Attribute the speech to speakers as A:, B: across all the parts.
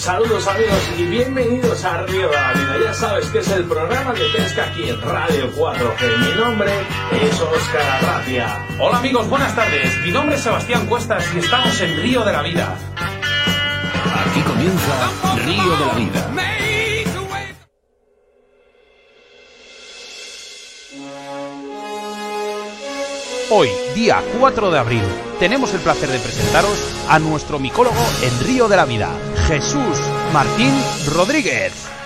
A: Saludos amigos y bienvenidos a Río de la Vida. Ya sabes que es el programa de pesca aquí en Radio 4G. Mi nombre es Oscar Arratia.
B: Hola amigos, buenas tardes. Mi nombre es Sebastián Cuestas y estamos en Río de la Vida.
C: Aquí comienza Río de la Vida.
B: Hoy, día 4 de abril, tenemos el placer de presentaros a nuestro micólogo en Río de la Vida, Jesús Martín Rodríguez.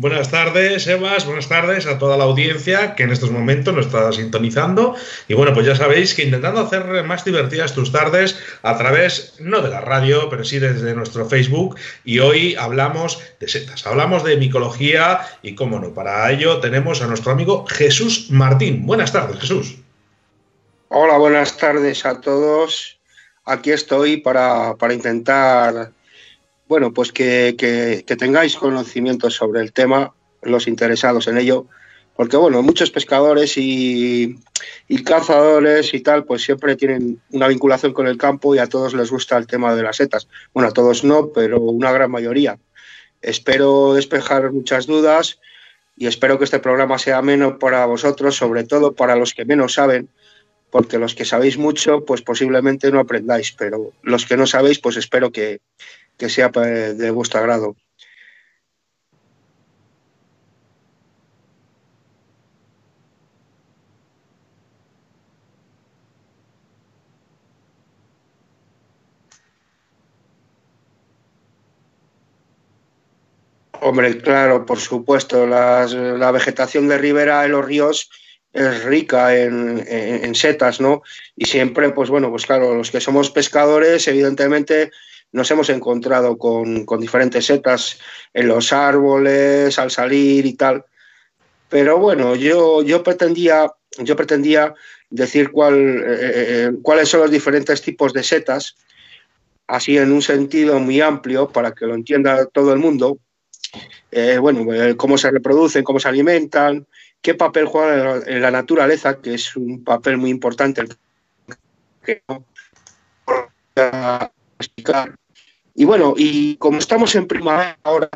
D: Buenas tardes, Evas. Buenas tardes a toda la audiencia que en estos momentos nos está sintonizando. Y bueno, pues ya sabéis que intentando hacer más divertidas tus tardes a través, no de la radio, pero sí desde nuestro Facebook. Y hoy hablamos de setas, hablamos de micología y, cómo no, para ello tenemos a nuestro amigo Jesús Martín. Buenas tardes, Jesús.
E: Hola, buenas tardes a todos. Aquí estoy para, para intentar bueno, pues que, tengáis conocimiento sobre el tema, los interesados en ello, porque bueno, muchos pescadores y, cazadores y tal, pues siempre tienen una vinculación con el campo y a todos les gusta el tema de las setas. Bueno, a todos no, pero una gran mayoría. Espero despejar muchas dudas y espero que este programa sea menos para vosotros, sobre todo para los que menos saben, porque los que sabéis mucho, pues posiblemente no aprendáis, pero los que no sabéis, pues espero que, que sea de vuestro agrado. Hombre, claro, por supuesto, la vegetación de ribera en los ríos es rica en, setas, ¿no? Y siempre, pues bueno, pues claro, los que somos pescadores, evidentemente nos hemos encontrado con, diferentes setas en los árboles, al salir y tal. Pero bueno, yo, yo, pretendía, yo pretendía decir cuál, eh, eh, cuáles son los diferentes tipos de setas, así en un sentido muy amplio para que lo entienda todo el mundo. Eh, bueno, cómo se reproducen, cómo se alimentan, qué papel juegan en la naturaleza, que es un papel muy importante. Explicar. Y bueno, y como estamos en primavera ahora,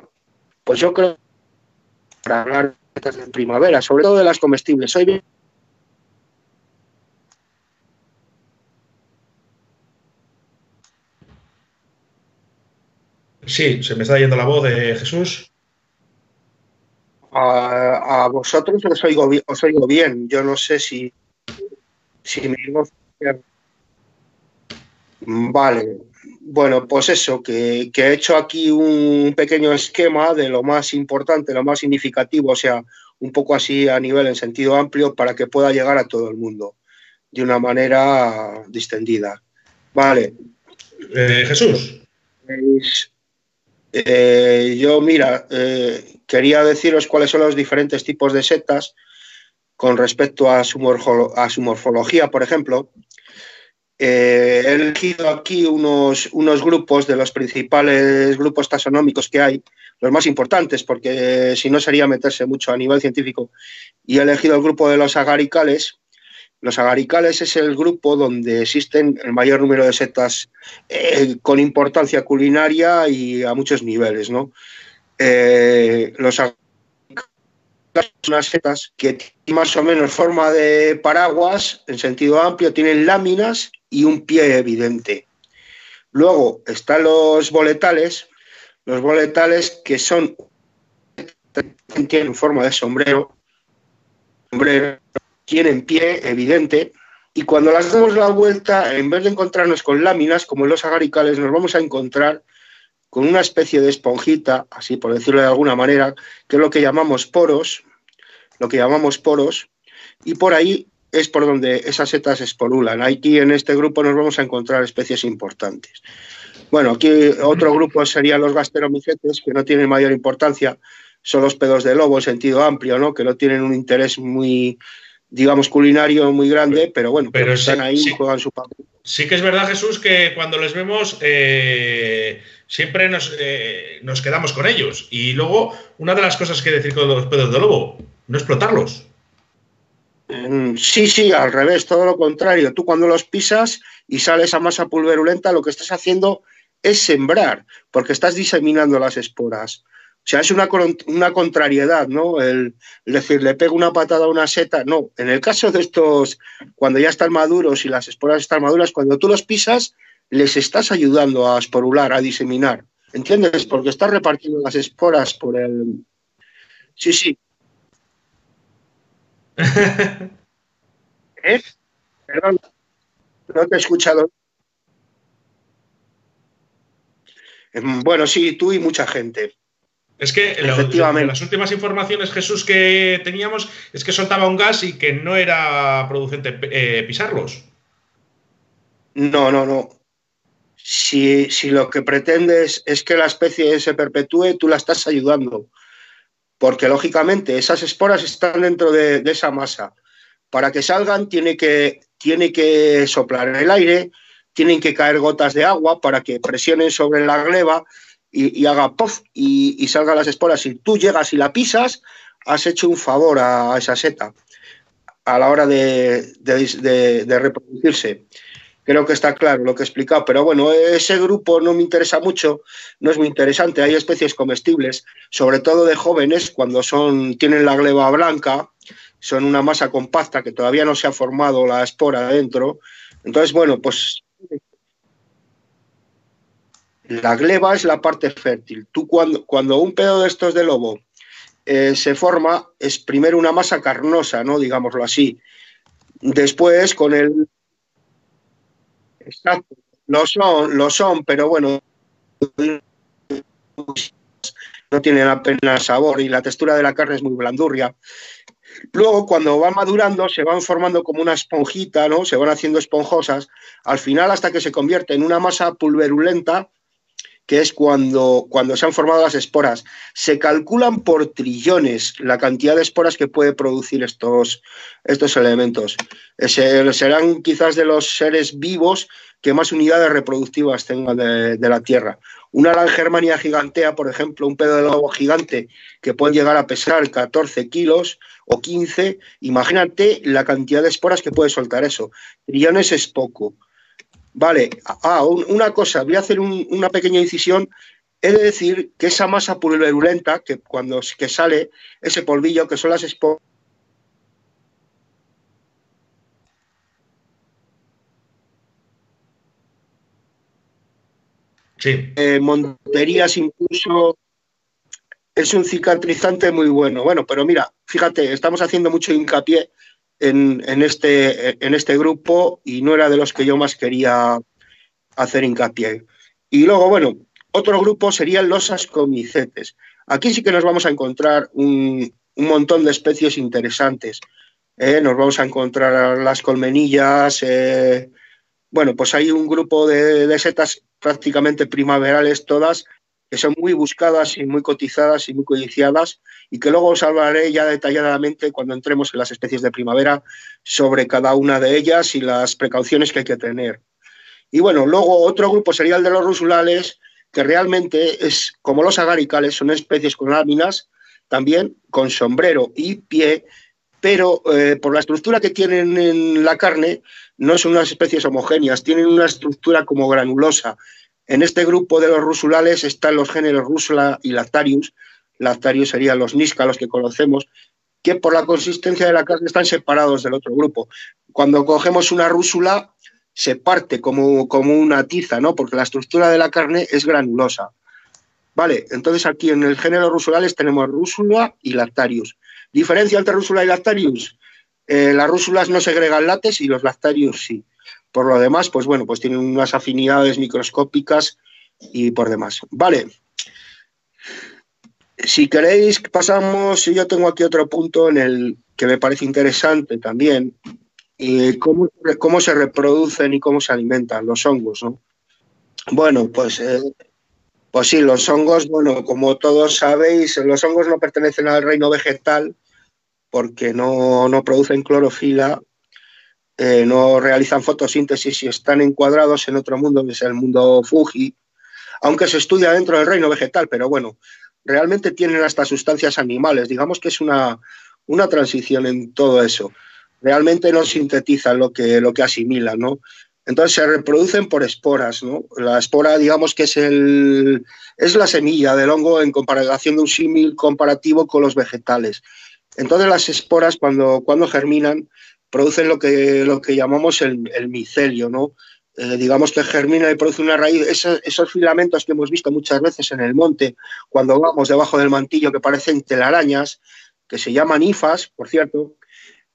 E: pues yo creo para hablar de primavera, sobre todo de las comestibles. Hoy bien
D: Sí, se me está yendo la voz de Jesús.
E: A, vosotros os oigo, os oigo bien. Yo no sé si, si me digo... Vale, bueno, pues eso, que, he hecho aquí un pequeño esquema de lo más importante, lo más significativo, o sea, un poco así a nivel en sentido amplio para que pueda llegar a todo el mundo de una manera distendida. Vale.
D: Eh, Jesús.
E: Eh, yo, mira, eh, quería deciros cuáles son los diferentes tipos de setas con respecto a su, a su morfología, por ejemplo. Eh, he elegido aquí unos, unos grupos de los principales grupos taxonómicos que hay, los más importantes, porque si no sería meterse mucho a nivel científico. Y he elegido el grupo de los agaricales. Los agaricales es el grupo donde existen el mayor número de setas eh, con importancia culinaria y a muchos niveles. ¿no? Eh, los agaricales son unas setas que tienen más o menos forma de paraguas, en sentido amplio, tienen láminas y un pie evidente. Luego están los boletales, los boletales que son tienen forma de sombrero, sombrero, tienen pie evidente y cuando las damos la vuelta, en vez de encontrarnos con láminas como en los agaricales, nos vamos a encontrar con una especie de esponjita, así por decirlo de alguna manera, que es lo que llamamos poros, lo que llamamos poros, y por ahí es por donde esas setas esporulan. Aquí en este grupo nos vamos a encontrar especies importantes. Bueno, aquí otro grupo serían los gasteromicetes, que no tienen mayor importancia, son los pedos de lobo en sentido amplio, ¿no? que no tienen un interés muy, digamos, culinario muy grande, pero bueno, pero están ahí y juegan su papel.
D: Sí que es verdad, Jesús, que cuando les vemos eh, siempre nos, eh, nos quedamos con ellos. Y luego, una de las cosas que decir con los pedos de lobo, no explotarlos.
E: Sí, sí, al revés, todo lo contrario. Tú cuando los pisas y sale esa masa pulverulenta, lo que estás haciendo es sembrar, porque estás diseminando las esporas. O sea, es una, una contrariedad, ¿no? El, decir, le pego una patada a una seta. No, en el caso de estos, cuando ya están maduros y las esporas están maduras, cuando tú los pisas, les estás ayudando a esporular, a diseminar. ¿Entiendes? Porque estás repartiendo las esporas por el... Sí, sí, ¿Eh? Perdón, no te he escuchado. Em, bueno, sí, tú y mucha gente.
D: Es que Efectivamente. las últimas informaciones, Jesús, que teníamos es que soltaba un gas y que no era producente eh, pisarlos.
E: No, no, no. Si, lo que pretendes es que la especie se perpetúe, tú la estás ayudando porque lógicamente esas esporas están dentro de, esa masa. Para que salgan tiene que, tiene que soplar el aire, tienen que caer gotas de agua para que presionen sobre la gleba y, haga puff y, salgan las esporas. Si tú llegas y la pisas, has hecho un favor a, esa seta a la hora de reproducirse creo que está claro lo que he explicado, pero bueno, ese grupo no me interesa mucho, no es muy interesante. Hay especies comestibles, sobre todo de jóvenes, cuando son, tienen la gleba blanca, son una masa compacta que todavía no se ha formado la espora adentro. Entonces, bueno, pues la gleba es la parte fértil. Tú cuando, cuando un pedo de estos de lobo eh, se forma, es primero una masa carnosa, ¿no? Digámoslo así. Después, con el Exacto. Lo son, lo son, pero bueno, no tienen apenas sabor y la textura de la carne es muy blandurria. Luego, cuando van madurando, se van formando como una esponjita, ¿no? Se van haciendo esponjosas, al final hasta que se convierte en una masa pulverulenta, que es cuando, cuando se han formado las esporas. Se calculan por trillones la cantidad de esporas que puede producir estos, estos elementos. serán quizás de los seres vivos que más unidades reproductivas tengan de, la Tierra. Una Langermania gigantea, por ejemplo, un pedo de lobo gigante que puede llegar a pesar 14 kilos o 15, imagínate la cantidad de esporas que puede soltar eso. Trillones es poco. Vale, ah, una cosa, voy a hacer una pequeña incisión. He de decir que esa masa pulverulenta, que cuando que sale ese polvillo, que son las esporas,
D: Sí.
E: Eh, Monterías incluso es un cicatrizante muy bueno. Bueno, pero mira, fíjate, estamos haciendo mucho hincapié en, este, en este grupo y no era de los que yo más quería hacer hincapié. Y luego, bueno, otro grupo serían los ascomicetes. Aquí sí que nos vamos a encontrar un, montón de especies interesantes. ¿eh? Nos vamos a encontrar las colmenillas. Eh, bueno, pues hay un grupo de, setas prácticamente primaverales todas que son muy buscadas y muy cotizadas y muy codiciadas y que luego os hablaré ya detalladamente cuando entremos en las especies de primavera sobre cada una de ellas y las precauciones que hay que tener. Y bueno, luego otro grupo sería el de los rusulales, que realmente es como los agaricales, son especies con láminas, también con sombrero y pie, pero eh, por la estructura que tienen en la carne, no son unas especies homogéneas, tienen una estructura como granulosa. En este grupo de los rusulales están los géneros Rusula y Lactarius. Lactarius serían los níscalos que conocemos, que por la consistencia de la carne están separados del otro grupo. Cuando cogemos una rúsula, se parte como, como una tiza, ¿no? Porque la estructura de la carne es granulosa. Vale, entonces aquí en el género rusulales tenemos rúsula y lactarius. ¿Diferencia entre rúsula y lactarius? Eh, las rúsulas no segregan látex y los lactarius sí. Por lo demás, pues bueno, pues tienen unas afinidades microscópicas y por demás. Vale. Si queréis, pasamos, yo tengo aquí otro punto en el que me parece interesante también, cómo, cómo se reproducen y cómo se alimentan los hongos, ¿no? Bueno, pues, eh, pues sí, los hongos, bueno, como todos sabéis, los hongos no pertenecen al reino vegetal porque no, no producen clorofila, eh, no realizan fotosíntesis y están encuadrados en otro mundo, que es el mundo Fuji, aunque se estudia dentro del reino vegetal, pero bueno, realmente tienen hasta sustancias animales, digamos que es una, una transición en todo eso realmente no sintetizan lo que, lo que asimilan, ¿no? Entonces se reproducen por esporas, ¿no? La espora, digamos que es, el, es la semilla del hongo en comparación de un símil comparativo con los vegetales. Entonces las esporas cuando, cuando germinan producen lo que, lo que llamamos el, micelio, ¿no? Eh, digamos que germina y produce una raíz, esos, filamentos que hemos visto muchas veces en el monte, cuando vamos debajo del mantillo que parecen telarañas, que se llaman ifas, por cierto,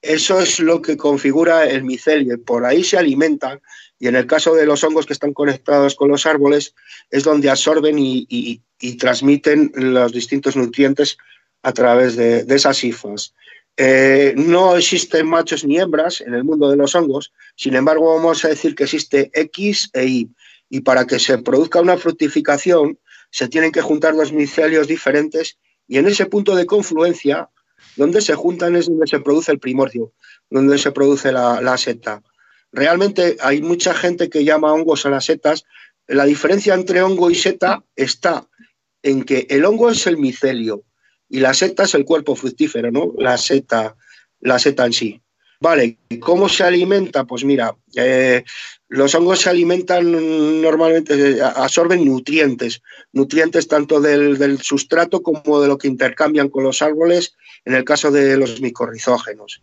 E: eso es lo que configura el micelio. Por ahí se alimentan y en el caso de los hongos que están conectados con los árboles es donde absorben y, transmiten los distintos nutrientes a través de, esas hifas. Eh, no existen machos ni hembras en el mundo de los hongos, sin embargo vamos a decir que existe X e Y. Y para que se produzca una fructificación se tienen que juntar dos micelios diferentes y en ese punto de confluencia donde se juntan es donde se produce el primordio, donde se produce la, seta. Realmente hay mucha gente que llama hongos a las setas. La diferencia entre hongo y seta está en que el hongo es el micelio y la seta es el cuerpo fructífero, ¿no? La seta, la seta en sí. Vale, ¿cómo se alimenta? Pues mira, eh, los hongos se alimentan normalmente, eh, absorben nutrientes, nutrientes tanto del, sustrato como de lo que intercambian con los árboles en el caso de los micorrizógenos.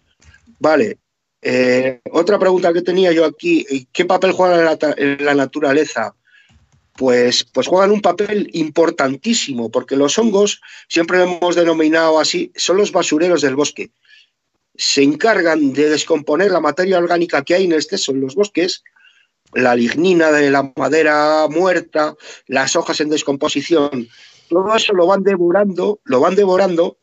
E: Vale, eh, otra pregunta que tenía yo aquí, ¿qué papel juegan en la, naturaleza? Pues, pues, juegan un papel importantísimo, porque los hongos, siempre lo hemos denominado así, son los basureros del bosque. Se encargan de descomponer la materia orgánica que hay en exceso en los bosques, la lignina de la madera muerta, las hojas en descomposición, todo eso lo van devorando, lo van devorando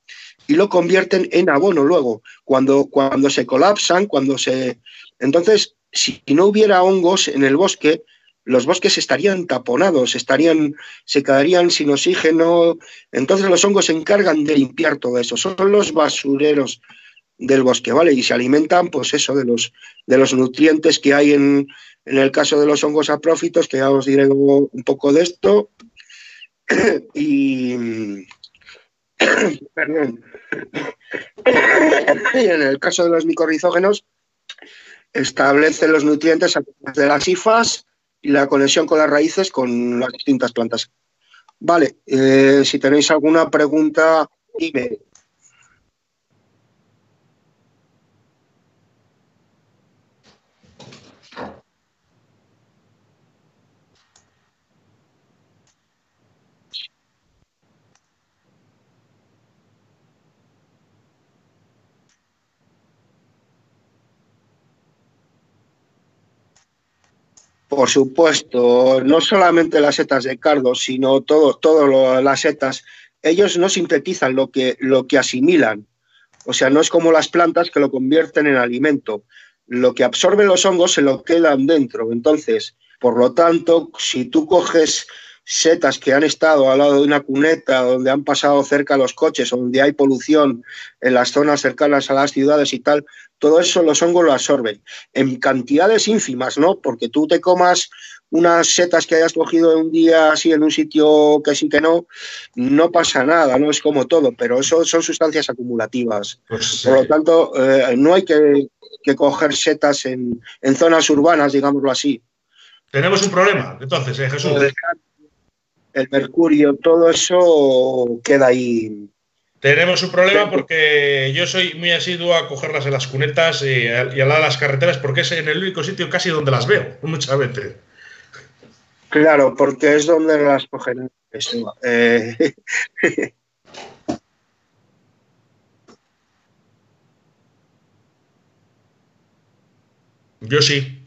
E: y lo convierten en abono luego, cuando, cuando se colapsan, cuando se... Entonces, si no hubiera hongos en el bosque, los bosques estarían taponados, estarían, se quedarían sin oxígeno. Entonces los hongos se encargan de limpiar todo eso. Son los basureros del bosque, ¿vale? Y se alimentan, pues eso, de los, de los nutrientes que hay en, en el caso de los hongos aprófitos, que ya os diré un poco de esto. y. Perdón. en el caso de los micorrizógenos, establece los nutrientes a través de las hifas y la conexión con las raíces con las distintas plantas. Vale, eh, si tenéis alguna pregunta, dime. Por supuesto, no solamente las setas de cardo, sino todas todo las setas, ellos no sintetizan lo que, lo que asimilan. O sea, no es como las plantas que lo convierten en alimento. Lo que absorben los hongos se lo quedan dentro. Entonces, por lo tanto, si tú coges setas que han estado al lado de una cuneta, donde han pasado cerca los coches, donde hay polución en las zonas cercanas a las ciudades y tal, todo eso los hongos lo absorben en cantidades ínfimas, ¿no? Porque tú te comas unas setas que hayas cogido un día así en un sitio que sí que no, no pasa nada, no es como todo, pero eso son sustancias acumulativas. Pues, Por lo tanto, eh, no hay que, coger setas en, en, zonas urbanas, digámoslo así.
D: Tenemos un problema, entonces, ¿eh, Jesús
E: el mercurio, todo eso queda ahí.
D: Tenemos un problema porque yo soy muy asiduo a cogerlas en las cunetas y, al lado de las carreteras porque es en el único sitio casi donde las veo, muchas veces.
E: Claro, porque es donde las cogen. Eh,
D: yo sí.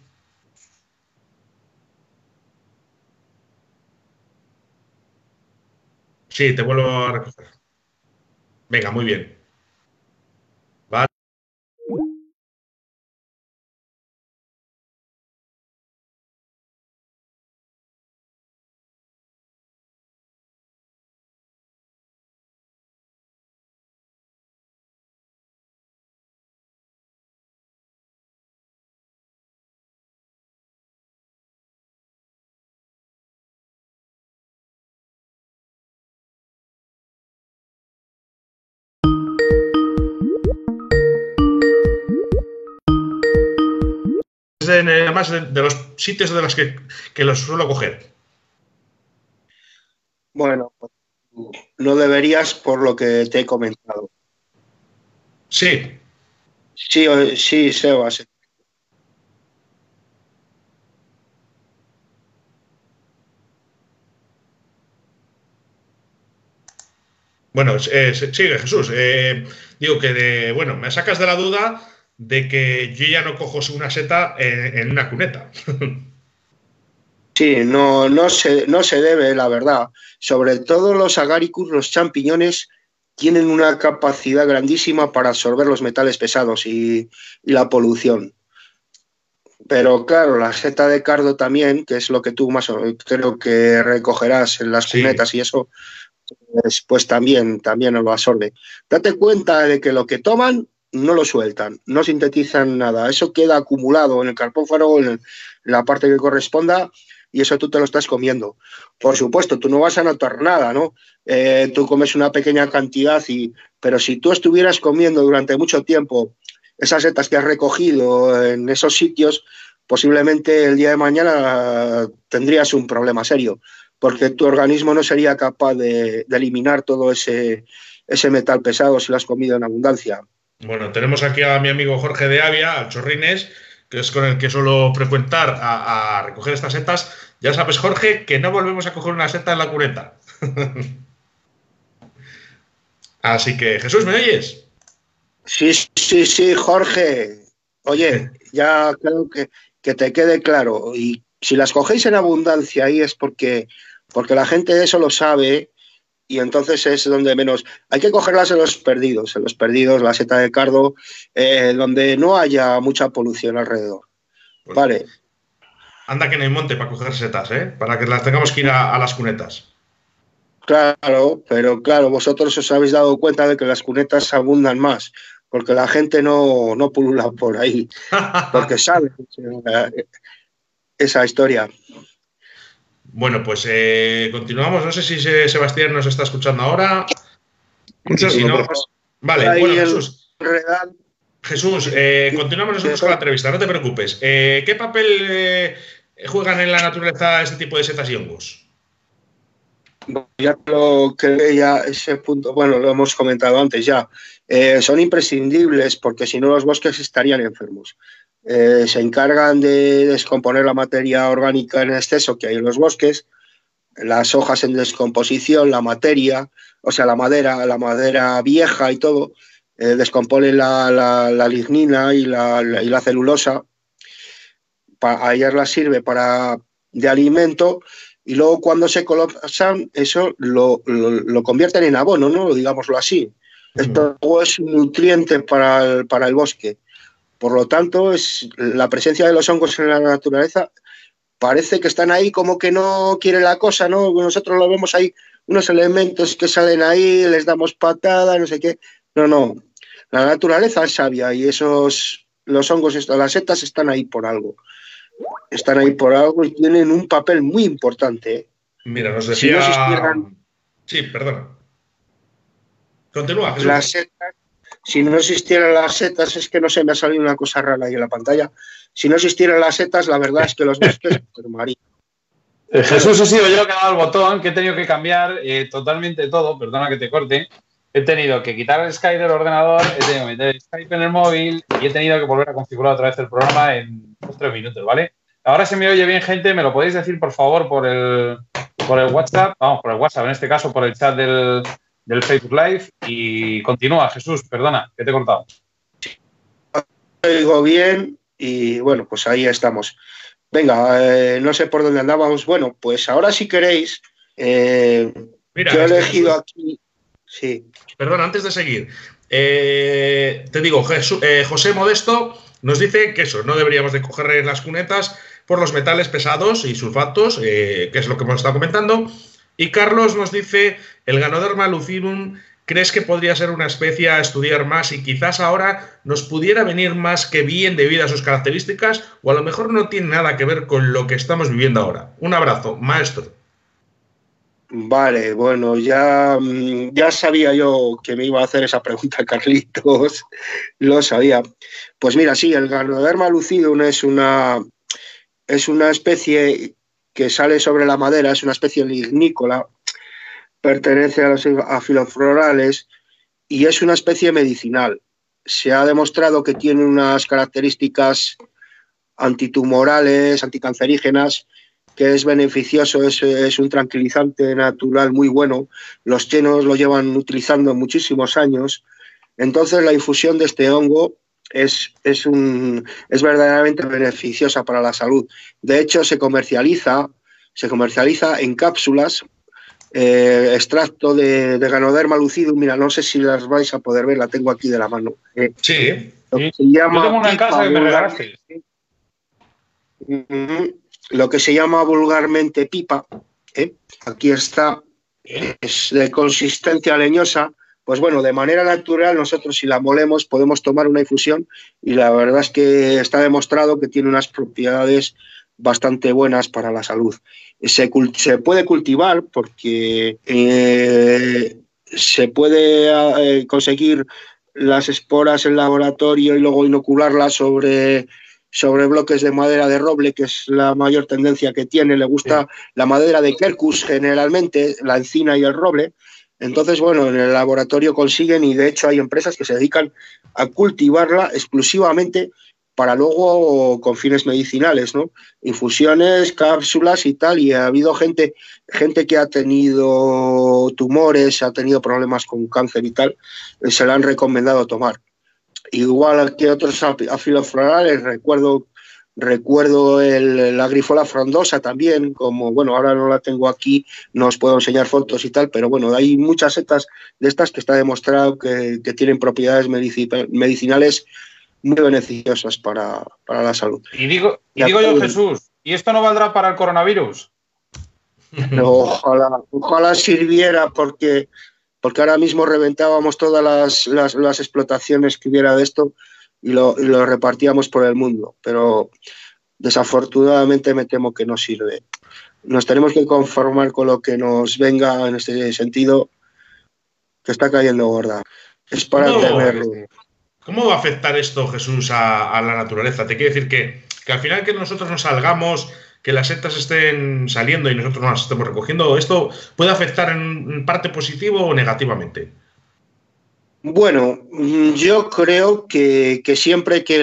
D: Sí, te vuelvo a recoger. Venga, muy bien. Además de, los sitios de los que, los suelo coger.
E: Bueno, no deberías por lo que te he comentado.
D: Sí.
E: Sí, sí, Sebas.
D: Bueno, eh, sigue Jesús. Eh, digo que, de, bueno, me sacas de la duda de que yo ya no cojo una seta en, una cuneta.
E: Sí, no, no, se, no se debe, la verdad. Sobre todo los agaricus, los champiñones, tienen una capacidad grandísima para absorber los metales pesados y, la polución. Pero claro, la seta de cardo también, que es lo que tú más creo que recogerás en las cunetas y eso, pues, pues, también, también lo absorbe. Date cuenta de que lo que toman no lo sueltan, no sintetizan nada. Eso queda acumulado en el carpófaro, en, la parte que corresponda, y eso tú te lo estás comiendo. Por supuesto, tú no vas a notar nada, ¿no? Eh, tú comes una pequeña cantidad, y, pero si tú estuvieras comiendo durante mucho tiempo esas setas que has recogido en esos sitios, posiblemente el día de mañana tendrías un problema serio, porque tu organismo no sería capaz de, de eliminar todo ese, ese metal pesado si lo has comido en abundancia.
D: Bueno, tenemos aquí a mi amigo Jorge de Avia, al Chorrines, que es con el que suelo frecuentar a, recoger estas setas. Ya sabes, Jorge, que no volvemos a coger una seta en la cureta. Así que, Jesús, ¿me oyes?
E: Sí, sí, sí, Jorge. Oye, ya creo que, que te quede claro. Y si las cogéis en abundancia ahí es porque, porque la gente eso lo sabe y entonces es donde menos. Hay que cogerlas en los perdidos, en los perdidos, la seta de cardo, eh, donde no haya mucha polución alrededor. Pues vale.
D: Anda que no hay monte para coger setas, ¿eh? Para que las tengamos que ir a, las cunetas.
E: Claro, pero claro, vosotros os habéis dado cuenta de que las cunetas abundan más, porque la gente no, no pulula por ahí, porque sabe esa historia.
D: Bueno, pues eh, continuamos. No sé si Sebastián nos está escuchando ahora. Si no, vale, bueno, Jesús. Jesús, eh, continuamos nosotros con la entrevista, no te preocupes. Eh, ¿Qué papel juegan en la naturaleza este tipo de setas y hongos?
E: Ya lo que ya ese punto, bueno, lo hemos comentado antes ya, son imprescindibles porque si no los bosques estarían enfermos. Eh, se encargan de descomponer la materia orgánica en exceso que hay en los bosques, las hojas en descomposición, la materia, o sea, la madera, la madera vieja y todo, eh, descomponen la, lignina y la, celulosa. a ellas las sirve para de alimento y luego cuando se colapsan, eso lo, lo, convierten en abono, ¿no? Digámoslo así. Esto es un nutriente para el, para el bosque. Por lo tanto, es la presencia de los hongos en la naturaleza parece que están ahí como que no quiere la cosa, ¿no? Nosotros lo vemos ahí, unos elementos que salen ahí, les damos patada, no sé qué. No, no. La naturaleza es sabia y esos, los hongos, las setas están ahí por algo. Están ahí por algo y tienen un papel muy importante. ¿eh?
D: Mira, nos decía... Sí, perdona. Continúa. Jesús.
E: Las setas, si no existieran las setas, es que no se me ha salido una cosa rara ahí en la pantalla. Si no existieran las setas, la verdad es que los bosques
F: se eh, Jesús, he sido yo que he dado el botón, que he tenido que cambiar eh, totalmente todo, perdona que te corte. He tenido que quitar el Skype del ordenador, he tenido que meter el Skype en el móvil y he tenido que volver a configurar otra vez el programa en tres minutos, ¿vale? Ahora se me oye bien, gente, me lo podéis decir, por favor, por el, por el WhatsApp, vamos, por el WhatsApp, en este caso por el chat del, del Facebook Live y continúa, Jesús, perdona, que te he cortado.
E: Oigo bien y bueno, pues ahí estamos. Venga, eh, no sé por dónde andábamos. Bueno, pues ahora si queréis, eh, yo he elegido aquí. Sí.
D: Perdón, antes de seguir, eh, te digo, José Modesto nos dice que eso, no deberíamos de coger las cunetas por los metales pesados y sulfatos, que es lo que hemos estado comentando. Y Carlos nos dice, el Ganoderma lucidum, ¿crees que podría ser una especie a estudiar más y quizás ahora nos pudiera venir más que bien debido a sus características o a lo mejor no tiene nada que ver con lo que estamos viviendo ahora? Un abrazo, maestro.
E: Vale, bueno, ya, mm, ya sabía yo que me iba a hacer esa pregunta, Carlitos. Lo sabía. Pues mira, sí, el Ganoderma lucidum es una, es una especie que sale sobre la madera, es una especie lignícola, pertenece a los afiloflorales y es una especie medicinal. Se ha demostrado que tiene unas características antitumorales, anticancerígenas, que es beneficioso, es, un tranquilizante natural muy bueno. Los chinos lo llevan utilizando muchísimos años. Entonces la infusión de este hongo es, es, un, es verdaderamente beneficiosa para la salud. De hecho, se comercializa, se comercializa en cápsulas, eh, extracto de, Ganoderma lucidum. Mira, no sé si las vais a poder ver, la tengo aquí de la mano.
D: Eh,
F: sí. Lo que se llama una casa que
E: me Lo que se llama vulgarmente pipa. ¿eh? Aquí está. Es de consistencia leñosa pues bueno, de manera natural nosotros si la molemos podemos tomar una infusión y la verdad es que está demostrado que tiene unas propiedades bastante buenas para la salud. Se, puede cultivar porque eh, se puede eh, conseguir las esporas en laboratorio y luego inocularlas sobre, sobre bloques de madera de roble, que es la mayor tendencia que tiene. Le gusta la madera de Quercus generalmente, la encina y el roble entonces, bueno, en el laboratorio consiguen y de hecho hay empresas que se dedican a cultivarla exclusivamente para luego con fines medicinales, ¿no? Infusiones, cápsulas y tal. Y ha habido gente, gente que ha tenido tumores, ha tenido problemas con cáncer y tal, se la han recomendado tomar. Igual que otros afiloflorales, recuerdo Recuerdo el, la grifola frondosa también, como, bueno, ahora no la tengo aquí, no os puedo enseñar fotos y tal, pero bueno, hay muchas setas de estas que está demostrado que, tienen propiedades medicinales muy beneficiosas para, la salud.
F: Y digo, y digo yo, Jesús, ¿y esto no valdrá para el coronavirus?
E: ojalá, ojalá sirviera porque, porque ahora mismo reventábamos todas las, las, las explotaciones que hubiera de esto y lo, repartíamos por el mundo, pero desafortunadamente me temo que no sirve. Nos tenemos que conformar con lo que nos venga en este sentido, que está cayendo gorda. Es para tenerlo.
D: ¿Cómo va a afectar esto, Jesús, a, la naturaleza? Te quiere decir que, que, al final que nosotros nos salgamos, que las setas estén saliendo y nosotros no las estemos recogiendo, ¿esto puede afectar en parte positivo o negativamente?
E: Bueno, mm, yo creo que, siempre que,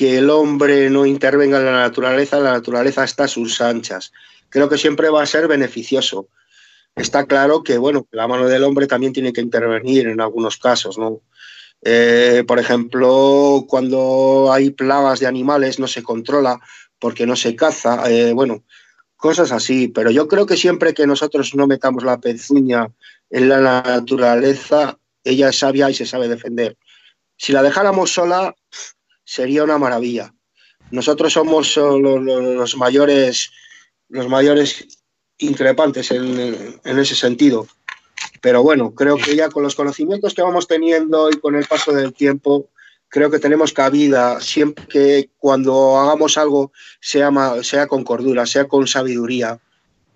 E: el hombre no intervenga en la naturaleza, la naturaleza está a sus anchas. Creo que siempre va a ser beneficioso. Está claro que, bueno, la mano del hombre también tiene que intervenir en algunos casos, ¿no? Eh, por ejemplo, cuando hay plagas de animales no se controla porque no se caza, eh, bueno, cosas así. Pero yo creo que siempre que nosotros no metamos la pezuña en la naturaleza, ella es sabia y se sabe defender. Si la dejáramos sola, sería una maravilla. Nosotros somos los, mayores, los mayores increpantes en, ese sentido. Pero bueno, creo que ya con los conocimientos que vamos teniendo y con el paso del tiempo, creo que tenemos cabida siempre que cuando hagamos algo sea, sea con cordura, sea con sabiduría,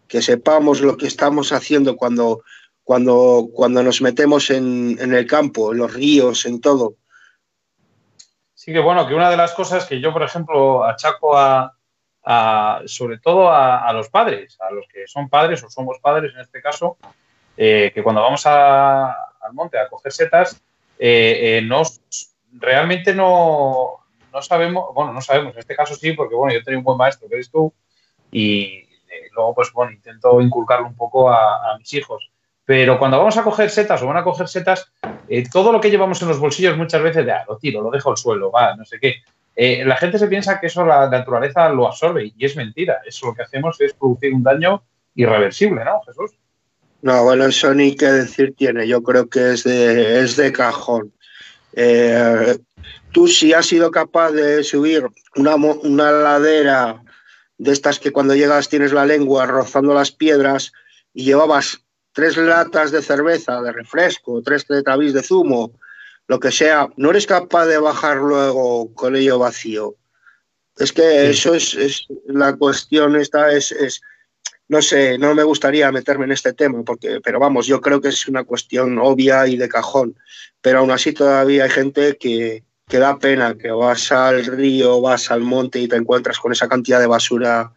E: que sepamos lo que estamos haciendo cuando, cuando, cuando nos metemos en, en el campo, en los ríos, en todo
F: Sí que bueno, que una de las cosas que yo, por ejemplo, achaco a, sobre todo a, los padres, a los que son padres o somos padres en este caso, eh, que cuando vamos al monte a coger setas, eh, eh, realmente no, sabemos, bueno, no sabemos, en este caso sí, porque bueno, yo tengo un buen maestro que eres tú y luego pues bueno, intento inculcarlo un poco a, a mis hijos. Pero cuando vamos a coger setas o van a coger setas, eh, todo lo que llevamos en los bolsillos muchas veces de, ah, lo tiro, lo dejo al suelo, va, no sé qué. Eh, la gente se piensa que eso la naturaleza lo absorbe y es mentira. Eso lo que hacemos es producir un daño irreversible, ¿no, Jesús?
E: No, bueno, eso ni qué decir tiene. Yo creo que es de, es de cajón. Eh, tú si has sido capaz de subir una, una ladera de estas que cuando llegas tienes la lengua rozando las piedras y llevabas tres latas de cerveza, de refresco, tres tetravis de zumo, lo que sea, no eres capaz de bajar luego con ello vacío. Es que eso es, la cuestión, esta es, es, no sé, no me gustaría meterme en este tema, porque, pero vamos, yo creo que es una cuestión obvia y de cajón, pero aún así todavía hay gente que, que da pena, que vas al río, vas al monte y te encuentras con esa cantidad de basura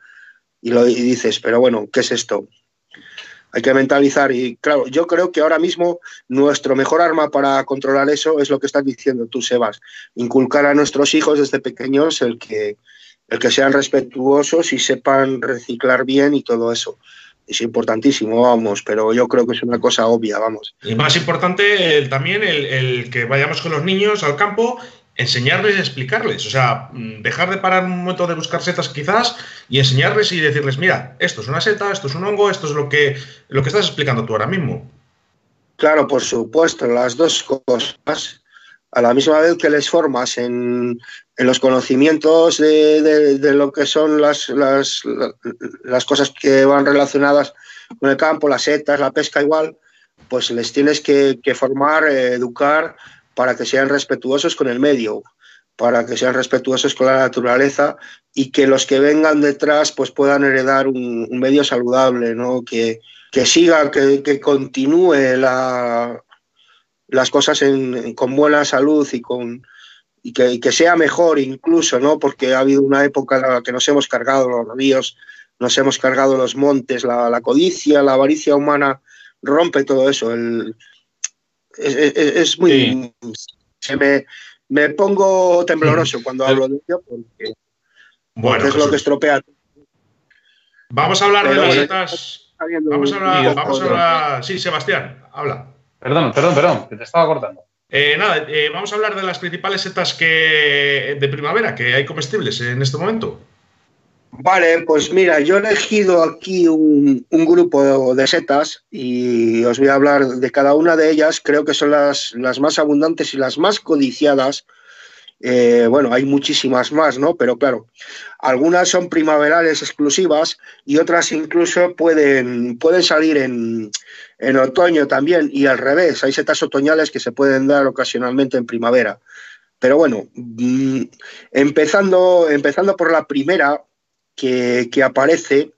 E: y, lo, y dices, pero bueno, ¿qué es esto? Hay que mentalizar y claro, yo creo que ahora mismo nuestro mejor arma para controlar eso es lo que estás diciendo tú, Sebas, inculcar a nuestros hijos desde pequeños el que, el que sean respetuosos y sepan reciclar bien y todo eso. Es importantísimo, vamos, pero yo creo que es una cosa obvia, vamos.
D: Y más importante también el, el que vayamos con los niños al campo enseñarles y explicarles. O sea, mm, dejar de parar un momento de buscar setas quizás y enseñarles y decirles, mira, esto es una seta, esto es un hongo, esto es lo que, lo que estás explicando tú ahora mismo.
E: Claro, por supuesto, las dos cosas. A la misma vez que les formas en, los conocimientos de, lo que son las, las, las, cosas que van relacionadas con el campo, las setas, la pesca igual, pues les tienes que, que formar, eh, educar para que sean respetuosos con el medio, para que sean respetuosos con la naturaleza y que los que vengan detrás pues puedan heredar un, medio saludable, ¿no? que, que siga, que, continúe la, las cosas con buena salud y, con, y que, sea mejor incluso, ¿no? porque ha habido una época en la que nos hemos cargado los ríos, nos hemos cargado los montes, la, codicia, la avaricia humana rompe todo eso. Es, muy... me, pongo tembloroso cuando hablo de ello porque, bueno, es lo que estropea.
D: Vamos a hablar de las setas. Vamos a hablar, vamos a hablar. Sí, Sebastián, habla.
F: Perdón, perdón, perdón, que te estaba cortando.
D: Eh, nada, eh, vamos a hablar de las principales setas que, de primavera que hay comestibles en este momento.
E: Vale, pues mira, yo he elegido aquí un, grupo de setas y os voy a hablar de cada una de ellas. Creo que son las, más abundantes y las más codiciadas. Eh, bueno, hay muchísimas más, ¿no? Pero claro, algunas son primaverales exclusivas y otras incluso pueden, pueden salir en, en otoño también y al revés. Hay setas otoñales que se pueden dar ocasionalmente en primavera. Pero bueno, mm, empezando, empezando por la primera, que, aparece,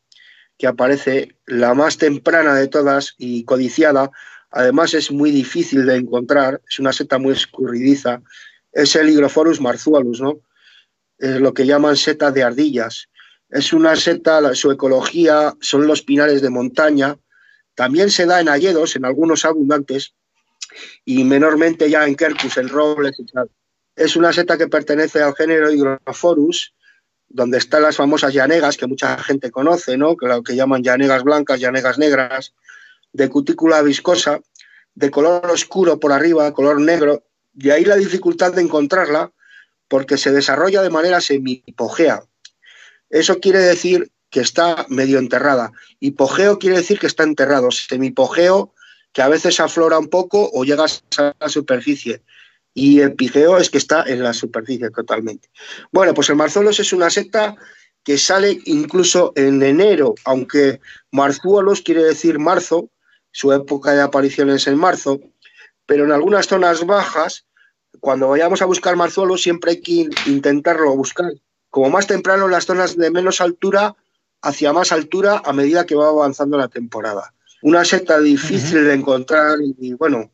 E: que aparece la más temprana de todas y codiciada, además es muy difícil de encontrar, es una seta muy escurridiza, es el Hygrophorus marzualus, ¿no? Es lo que llaman seta de ardillas. Es una seta, su ecología son los pinares de montaña, también se da en hayedos, en algunos abundantes, y menormente ya en quercus, en robles y tal. Es una seta que pertenece al género Hygrophorus, donde están las famosas llanegas que mucha gente conoce, ¿no? que lo que llaman llanegas blancas, llanegas negras, de cutícula viscosa, de color oscuro por arriba, color negro, y ahí la dificultad de encontrarla porque se desarrolla de manera semipogea. Eso quiere decir que está medio enterrada. Hipogeo quiere decir que está enterrado. Semipogeo, que a veces aflora un poco o llega a la superficie. Y epigeo es que está en la superficie totalmente. Bueno, pues el marzuelos es una seta que sale incluso en enero, aunque marzuelos quiere decir marzo, su época de aparición es en marzo, pero en algunas zonas bajas, cuando vayamos a buscar marzuelos, siempre hay que intentarlo buscar como más temprano en las zonas de menos altura hacia más altura a medida que va avanzando la temporada. Una seta difícil de encontrar y, bueno,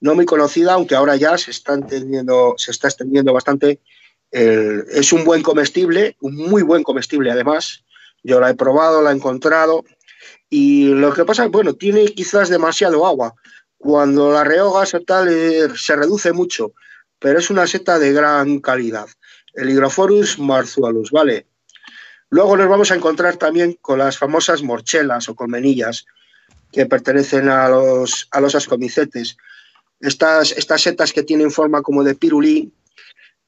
E: no muy conocida, aunque ahora ya se está entendiendo, se está extendiendo bastante. es un buen comestible, un muy buen comestible además. Yo la he probado, la he encontrado. Y lo que pasa es, bueno, tiene quizás demasiado agua. Cuando la rehogas o tal, eh, se reduce mucho, pero es una seta de gran calidad. El Hygrophorus marzualus, ¿vale? Luego nos vamos a encontrar también con las famosas morchelas o colmenillas, que pertenecen a los, a los ascomicetes. Estas, estas setas que tienen forma como de pirulí,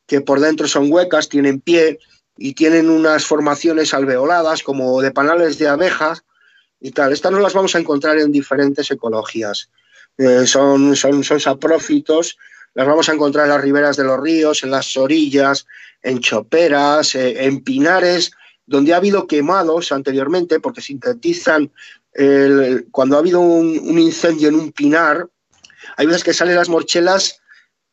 E: que por dentro son huecas, tienen pie y tienen unas formaciones alveoladas como de panales de abejas y tal. Estas no las vamos a encontrar en diferentes ecologías. Eh, son, son, son saprófitos, las vamos a encontrar en las riberas de los ríos, en las orillas, en choperas, eh, en pinares, donde ha habido quemados anteriormente, porque sintetizan cuando ha habido un, incendio en un pinar, hay veces que salen las morchelas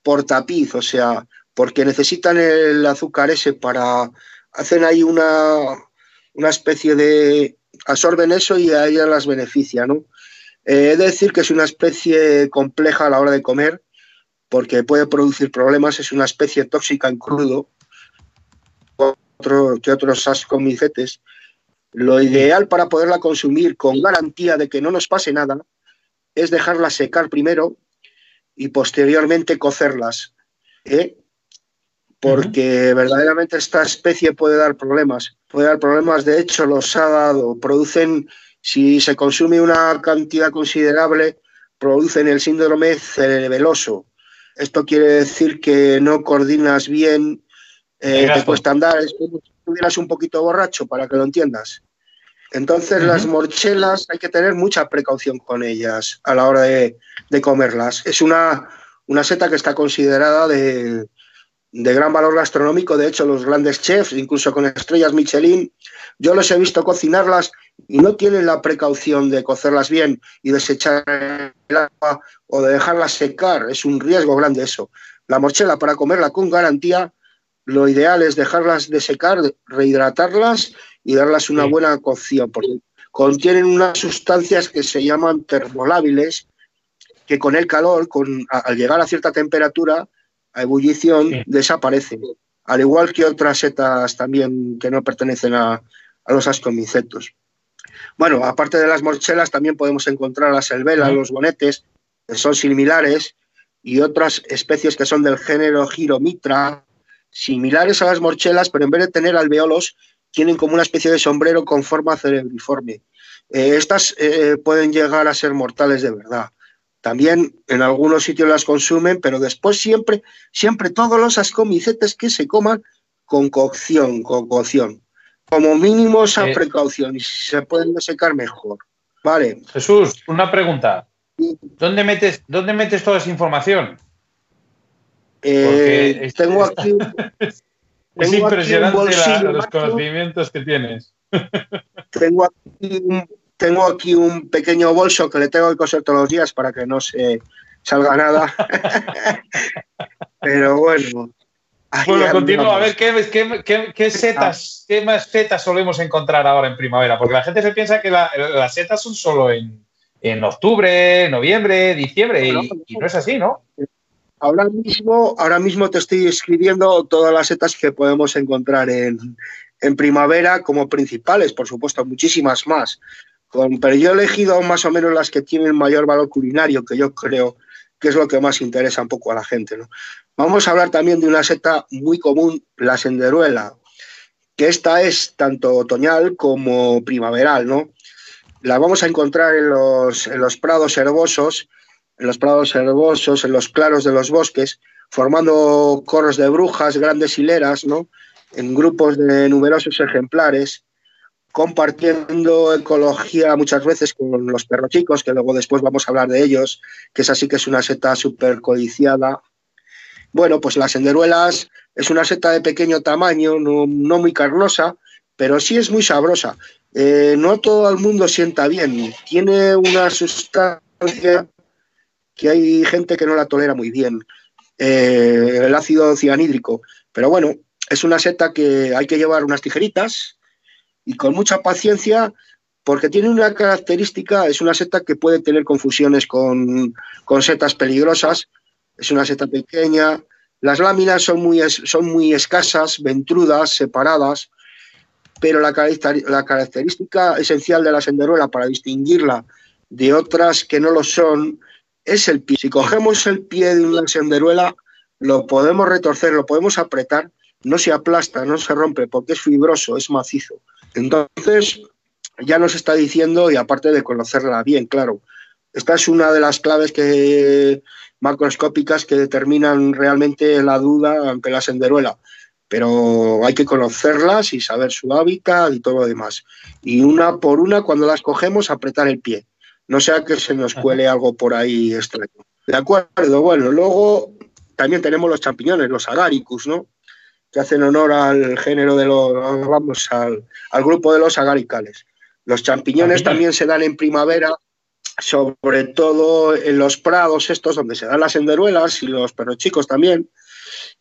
E: por tapiz, o sea, porque necesitan el azúcar ese para, hacen ahí una, una especie de, absorben eso y a ellas las beneficia, ¿no? Eh, he de decir que es una especie compleja a la hora de comer, porque puede producir problemas, es una especie tóxica en crudo, otro, que otros ascomicetes. Lo ideal para poderla consumir con garantía de que no nos pase nada es dejarla secar primero y posteriormente cocerlas. ¿eh? Porque verdaderamente esta especie puede dar problemas. Puede dar problemas, de hecho, los ha dado. Producen, si se consume una cantidad considerable, producen el síndrome cerebeloso. Esto quiere decir que no coordinas bien eh, te cuesta andar, es como si estuvieras un poquito borracho para que lo entiendas. Entonces, las morchelas hay que tener mucha precaución con ellas a la hora de, comerlas. Es una, una, seta que está considerada de, de, gran valor gastronómico. De hecho, los grandes chefs, incluso con estrellas Michelin, yo los he visto cocinarlas y no tienen la precaución de cocerlas bien y desechar el agua o de dejarlas secar. Es un riesgo grande eso. La morchela, para comerla con garantía, lo ideal es dejarlas de secar, rehidratarlas y darlas una buena cocción, porque contienen unas sustancias que se llaman termolábiles, que con el calor, con, al llegar a cierta temperatura, a ebullición, desaparecen, al igual que otras setas también que no pertenecen a, los ascomicetos. Bueno, aparte de las morchelas, también podemos encontrar las elvelas, los bonetes, que son similares, y otras especies que son del género Giromitra, similares a las morchelas, pero en vez de tener alveolos, tienen como una especie de sombrero con forma cerebriforme. Eh, estas eh, pueden llegar a ser mortales de verdad. También en algunos sitios las consumen, pero después siempre, siempre todos los ascomicetes que se coman con cocción, con cocción. Como mínimo esa eh, precaución y si se pueden secar mejor. Vale.
F: Jesús, una pregunta. ¿Dónde metes, ¿Dónde metes toda esa información?
E: Eh, tengo aquí.
F: es impresionante los conocimientos que tienes.
E: tengo, aquí un, tengo aquí un pequeño bolso que le tengo que coser todos los días para que no se salga nada. Pero bueno.
F: Bueno, continúa. A ver, ¿qué, setas, qué más setas solemos encontrar ahora en primavera? Porque la gente se piensa que las setas son solo en, en octubre, noviembre, diciembre, y, no es así, ¿no?
E: Ahora mismo, ahora mismo te estoy escribiendo todas las setas que podemos encontrar en, primavera como principales, por supuesto, muchísimas más. Pero yo he elegido más o menos las que tienen mayor valor culinario, que yo creo que es lo que más interesa un poco a la gente. Vamos a hablar también de una seta muy común, la senderuela, que esta es tanto otoñal como primaveral. ¿no? La vamos a encontrar en los, en los prados herbosos en los prados herbosos, en los claros de los bosques, formando corros de brujas, grandes hileras, ¿no? en grupos de numerosos ejemplares, compartiendo ecología muchas veces con los perros chicos, que luego después vamos a hablar de ellos, que es así que es una seta súper codiciada. Bueno, pues las senderuelas es una seta de pequeño tamaño, no, no muy carnosa, pero sí es muy sabrosa. Eh, no todo el mundo sienta bien. Tiene una sustancia que hay gente que no la tolera muy bien, eh, el ácido cianhídrico. Pero bueno, es una seta que hay que llevar unas tijeritas y con mucha paciencia, porque tiene una característica, es una seta que puede tener confusiones con, con setas peligrosas, es una seta pequeña, las láminas son muy, son muy escasas, ventrudas, separadas, pero la, la característica esencial de la senderuela para distinguirla de otras que no lo son es el pie. Si cogemos el pie de una senderuela, lo podemos retorcer, lo podemos apretar, no se aplasta, no se rompe, porque es fibroso, es macizo. Entonces, ya nos está diciendo, y aparte de conocerla bien, claro, esta es una de las claves que, macroscópicas que determinan realmente la duda ante la senderuela. Pero hay que conocerlas y saber su hábitat y todo lo demás. Y una por una, cuando las cogemos, apretar el pie no sea que se nos cuele algo por ahí extraño. De acuerdo, bueno, luego también tenemos los champiñones, los agaricus, ¿no? Que hacen honor al género de los, vamos, al, grupo de los agaricales. Los champiñones también se dan en primavera, sobre todo en los prados estos donde se dan las enderuelas y los perros chicos también,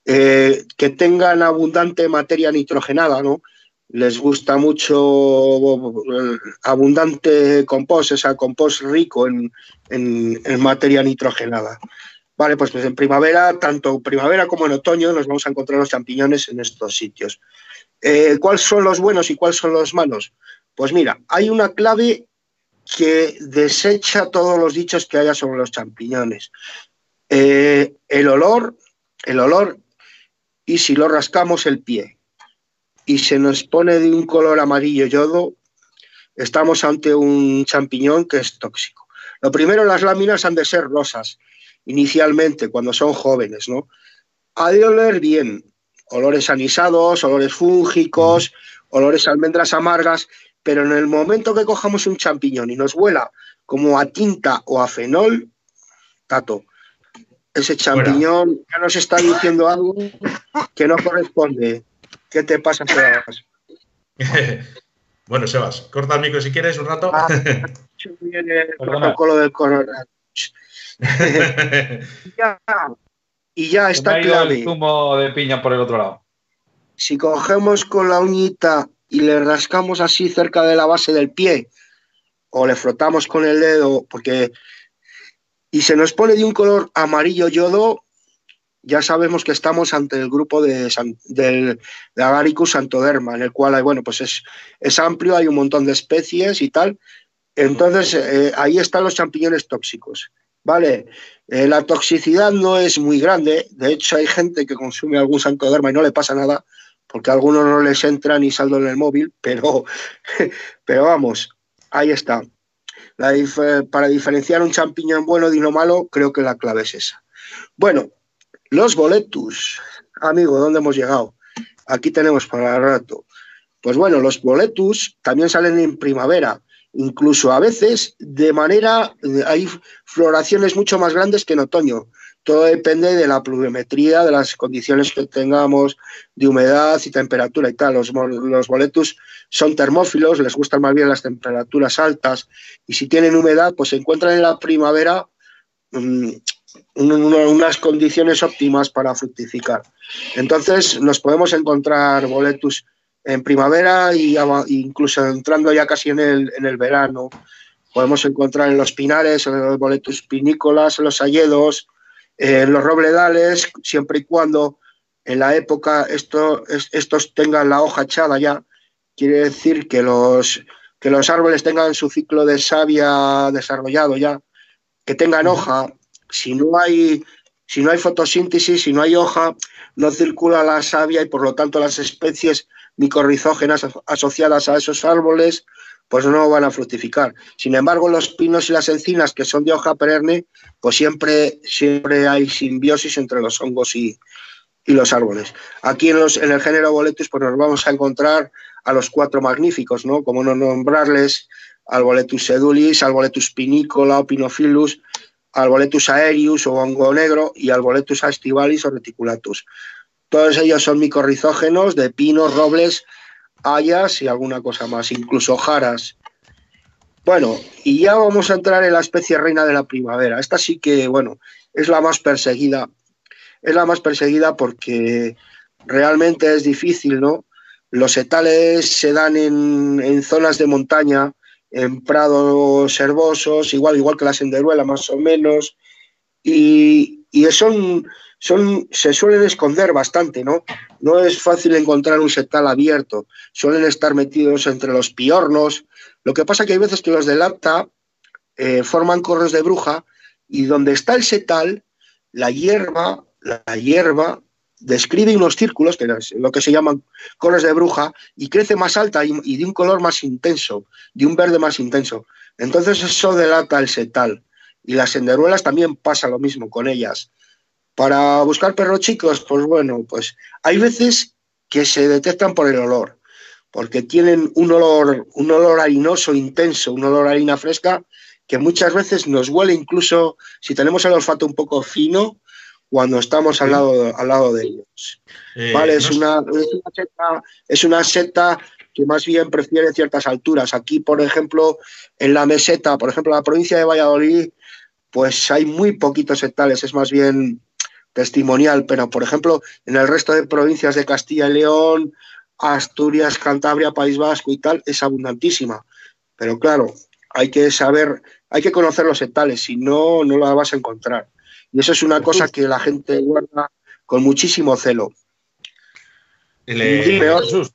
E: eh, que tengan abundante materia nitrogenada, ¿no? les gusta mucho eh, abundante compost, o sea, compost rico en, materia nitrogenada. Vale, pues, pues, en primavera, tanto primavera como en otoño, nos vamos a encontrar los champiñones en estos sitios. Eh, ¿Cuáles son los buenos y cuáles son los malos? Pues mira, hay una clave que desecha todos los dichos que haya sobre los champiñones. Eh, el olor, el olor, y si lo rascamos el pie y se nos pone de un color amarillo yodo, estamos ante un champiñón que es tóxico. Lo primero, las láminas han de ser rosas, inicialmente, cuando son jóvenes, ¿no? Ha de oler bien, olores anisados, olores fúngicos, olores almendras amargas, pero en el momento que cojamos un champiñón y nos huela como a tinta o a fenol, tato, ese champiñón ya nos está diciendo algo que no corresponde. ¿Qué te pasa, Sebas?
D: bueno, Sebas, corta el micro si quieres un rato. Ah,
E: el protocolo del coronavirus. Y ya está clave.
F: el zumo de piña por el otro lado.
E: Si cogemos con la uñita y le rascamos así cerca de la base del pie o le frotamos con el dedo porque y se nos pone de un color amarillo yodo, ya sabemos que estamos ante el grupo de, del, de Agaricus santoderma, en el cual hay, bueno, pues es, es amplio, hay un montón de especies y tal. Entonces, eh, ahí están los champiñones tóxicos. ¿Vale? Eh, la toxicidad no es muy grande. De hecho, hay gente que consume algún santoderma y no le pasa nada, porque a algunos no les entra ni saldo en el móvil, pero, pero vamos, ahí está. para diferenciar un champiñón bueno de uno malo, creo que la clave es esa. Bueno, los boletus, amigo, ¿dónde hemos llegado? Aquí tenemos para el rato. Pues bueno, los boletus también salen en primavera, incluso a veces de manera, hay floraciones mucho más grandes que en otoño. Todo depende de la pluviometría, de las condiciones que tengamos de humedad y temperatura y tal. Los, los boletus son termófilos, les gustan más bien las temperaturas altas y si tienen humedad, pues se encuentran en la primavera mm, unas condiciones óptimas para fructificar. Entonces nos podemos encontrar boletus en primavera y incluso entrando ya casi en el, en el verano. Podemos encontrar en los pinares, en los boletus pinícolas, en los hayedos, en los robledales, siempre y cuando en la época esto, estos tengan la hoja echada ya. Quiere decir que los, que los árboles tengan su ciclo de savia desarrollado ya, que tengan hoja si no hay, si no hay fotosíntesis, si no hay hoja, no circula la savia y por lo tanto las especies micorrizógenas asociadas a esos árboles pues no van a fructificar. Sin embargo, los pinos y las encinas, que son de hoja perenne, pues siempre, siempre hay simbiosis entre los hongos y, y los árboles. Aquí en, los, en el género boletus pues nos vamos a encontrar a los cuatro magníficos, ¿no? Como no nombrarles al boletus sedulis, al boletus pinicola o pinophilus, al boletus aerius o hongo negro y al boletus aestivalis o reticulatus. Todos ellos son micorrizógenos de pinos, robles, hayas y alguna cosa más, incluso jaras. Bueno, y ya vamos a entrar en la especie reina de la primavera. Esta sí que, bueno, es la más perseguida. Es la más perseguida porque realmente es difícil, ¿no? Los etales se dan en, zonas de montaña, en prados herbosos, igual, igual que la senderuela, más o menos, y, y son, son, se suelen esconder bastante, ¿no? No es fácil encontrar un setal abierto, suelen estar metidos entre los piornos. Lo que pasa que hay veces que los de lapta eh, forman corros de bruja y donde está el setal, la hierba, la hierba describe unos círculos, que lo que se llaman corros de bruja, y crece más alta y, de un color más intenso, de un verde más intenso. Entonces eso delata el setal. Y las senderuelas también pasa lo mismo con ellas. Para buscar perros chicos, pues bueno, pues hay veces que se detectan por el olor, porque tienen un olor, un olor harinoso intenso, un olor a harina fresca, que muchas veces nos huele incluso, si tenemos el olfato un poco fino, cuando estamos al lado, al lado de ellos. Eh, vale, es, una, es, una seta, que más bien prefiere ciertas alturas. Aquí, por ejemplo, en la meseta, por ejemplo, en la provincia de Valladolid, pues hay muy poquitos setales, es más bien testimonial, pero por ejemplo, en el resto de provincias de Castilla y León, Asturias, Cantabria, País Vasco y tal, es abundantísima. Pero claro, hay que saber, hay que conocer los setales, si no, no la vas a encontrar. Y eso es una cosa que la gente guarda con muchísimo celo.
D: Jesús.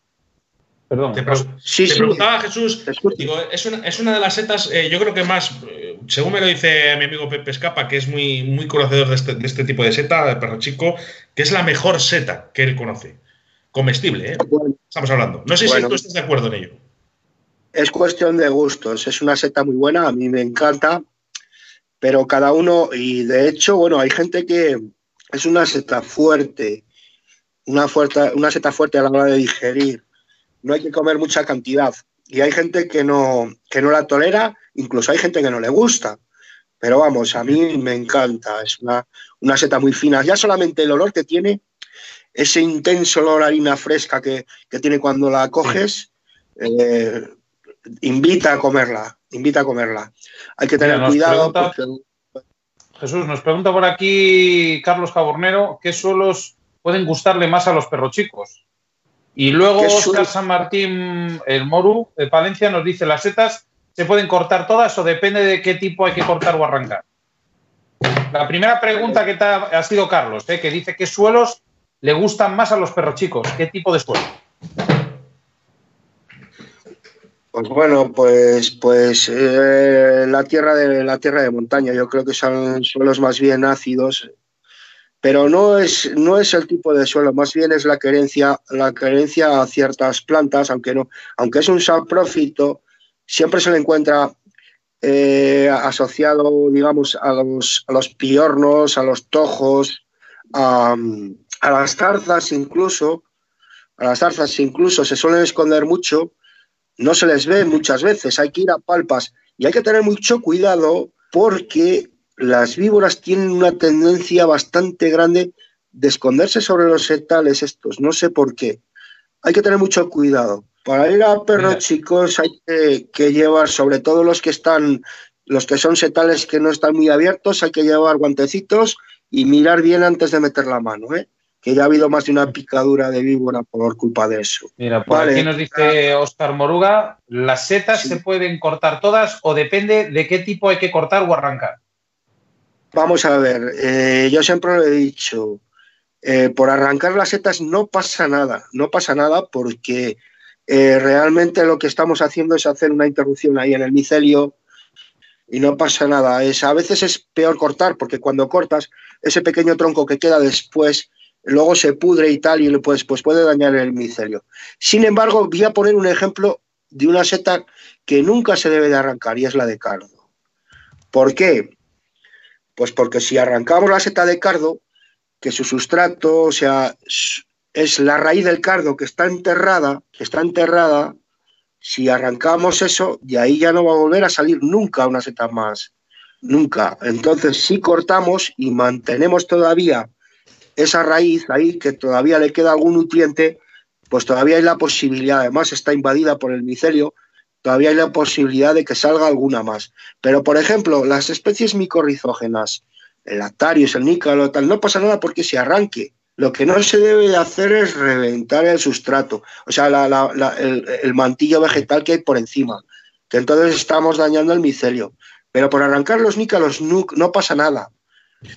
D: Perdón. Te, preguntaba, Jesús, es, una, de las setas, eh, yo creo que más, eh, según me lo dice mi amigo Pepe Escapa, que es muy, muy conocedor de este, este tipo de seta, de perro chico, que es la mejor seta que él conoce. Comestible, ¿eh? Estamos hablando. No sé si tú estás de acuerdo en ello.
E: Es cuestión de gustos. Es una seta muy buena, a mí me encanta pero cada uno, y de hecho, bueno, hay gente que es una seta fuerte, una, una seta fuerte a la hora de digerir, no hay que comer mucha cantidad, y hay gente que no, que no la tolera, incluso hay gente que no le gusta, pero vamos, a mí me encanta, es una, una seta muy fina, ya solamente el olor que tiene, ese intenso olor a harina fresca que, tiene cuando la coges, eh, invita a comerla, invita a comerla. Hay que tener cuidado.
F: Jesús, nos pregunta por aquí Carlos Cabornero qué suelos pueden gustarle más a los perros chicos. Y luego Oscar San Martín, el Moru de Palencia, nos dice: ¿las setas se pueden cortar todas o depende de qué tipo hay que cortar o arrancar? La primera pregunta que ha sido Carlos, ¿eh? que dice qué suelos le gustan más a los perros chicos, qué tipo de suelo.
E: Pues bueno, pues, pues eh, la tierra de la tierra de montaña, yo creo que son suelos más bien ácidos, pero no es, no es el tipo de suelo, más bien es la querencia, la querencia a ciertas plantas, aunque no, aunque es un saprófito, siempre se le encuentra eh, asociado, digamos, a los, a los piornos, a los tojos, a, las zarzas incluso, a las zarzas incluso. Se suelen esconder mucho no se les ve muchas veces, hay que ir a palpas y hay que tener mucho cuidado porque las víboras tienen una tendencia bastante grande de esconderse sobre los setales estos, no sé por qué. Hay que tener mucho cuidado. Para ir a perros chicos hay que, que, llevar, sobre todo los que están, los que son setales que no están muy abiertos, hay que llevar guantecitos y mirar bien antes de meter la mano, ¿eh? Que ya ha habido más de una picadura de víbora por culpa de eso.
F: Mira, por aquí nos dice Oscar Moruga, ¿las setas se pueden cortar todas o depende de qué tipo hay que cortar o arrancar?
E: Vamos a ver, eh, yo siempre lo he dicho, eh, por arrancar las setas no pasa nada, no pasa nada porque eh, realmente lo que estamos haciendo es hacer una interrupción ahí en el micelio y no pasa nada. Es, a veces es peor cortar porque cuando cortas ese pequeño tronco que queda después luego se pudre y tal, y pues, pues puede dañar el micelio. Sin embargo, voy a poner un ejemplo de una seta que nunca se debe de arrancar, y es la de cardo. ¿Por qué? Pues porque si arrancamos la seta de cardo, que su sustrato, o sea, es la raíz del cardo que está enterrada, que está enterrada, si arrancamos eso, de ahí ya no va a volver a salir nunca una seta más. Nunca. Entonces, si cortamos y mantenemos todavía esa raíz ahí, que todavía le queda algún nutriente, pues todavía hay la posibilidad, además está invadida por el micelio, todavía hay la posibilidad de que salga alguna más. Pero, por ejemplo, las especies micorrizógenas, el lactarius, el nícalo, tal, no pasa nada porque se arranque. Lo que no se debe hacer es reventar el sustrato, o sea, el, mantillo vegetal que hay por encima, que entonces estamos dañando el micelio. Pero por arrancar los nícalos no pasa nada,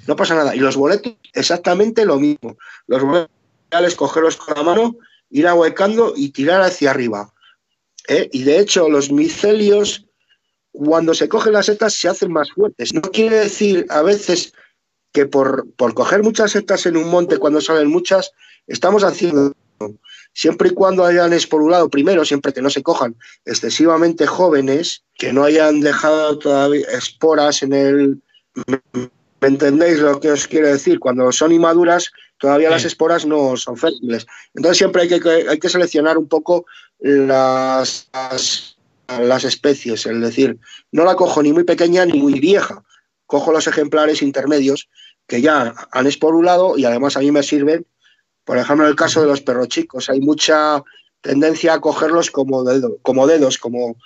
E: no pasa nada. Y los boletos, exactamente lo mismo. Los boletos, cogerlos con la mano, ir ahuecando y tirar hacia arriba. ¿eh? Y de hecho, los micelios, cuando se cogen las setas, se hacen más fuertes. No quiere decir a veces que por, por coger muchas setas en un monte, cuando salen muchas, estamos haciendo siempre y cuando hayan esporulado primero, siempre que no se cojan excesivamente jóvenes, que no hayan dejado todavía esporas en el... ¿Me entendéis lo que os quiero decir? Cuando son inmaduras, todavía las esporas no son fértiles. Entonces siempre hay que, hay que seleccionar un poco las, las, especies, es decir, no la cojo ni muy pequeña ni muy vieja, cojo los ejemplares intermedios que ya han esporulado y además a mí me sirven, por ejemplo, en el caso de los perros chicos, hay mucha tendencia a cogerlos como, como dedos, como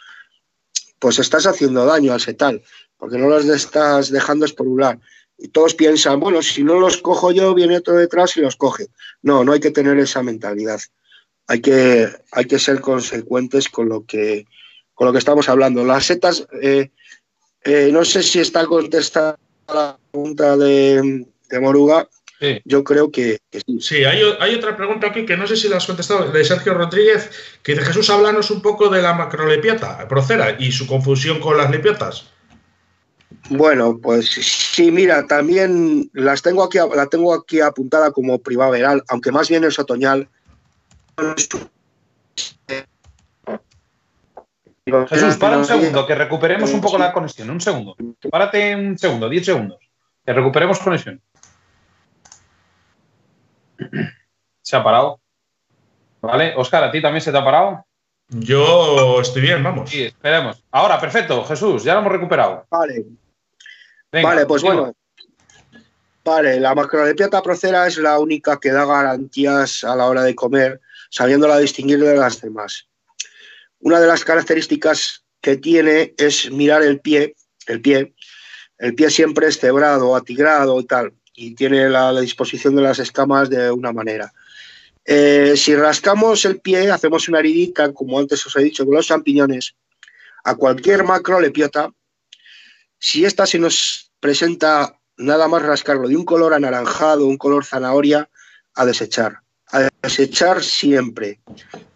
E: pues estás haciendo daño al setal, porque no los estás dejando esporular. Y todos piensan, bueno, si no los cojo yo, viene otro detrás y los coge. No, no hay que tener esa mentalidad hay que, hay que ser consecuentes con lo que, con lo que estamos hablando. Las setas, eh, eh, no sé si está contestada la pregunta de, Moruga. Yo creo que,
D: sí. Sí, hay, otra pregunta aquí que no sé si la has contestado, de Sergio Rodríguez, que dice Jesús, háblanos un poco de la macrolepiota, procera, y su confusión con las lepiotas.
E: Bueno, pues sí, mira, también las tengo aquí, la tengo aquí apuntada como primaveral, aunque más bien es otoñal,
F: Jesús, para un segundo, que recuperemos un poco la conexión. Un segundo. Párate un segundo, diez segundos. Que recuperemos conexión. Se ha parado. ¿Vale? Oscar, ¿a ti también se te ha parado?
D: Yo estoy bien, vamos.
F: Sí, esperemos. Ahora, perfecto, Jesús, ya lo hemos recuperado.
E: Vale. Vale, pues bueno. Vale, la macrolepiata procera es la única que da garantías a la hora de comer sabiéndola distinguir de las demás. Una de las características que tiene es mirar el pie, el pie, el pie siempre es cebrado, atigrado y tal, y tiene la, disposición de las escamas de una manera. Eh, si rascamos el pie, hacemos una heridita, como antes os he dicho, con los champiñones, a cualquier macro lepiota, si esta se nos presenta nada más rascarlo de un color anaranjado, un color zanahoria, a desechar a desechar siempre.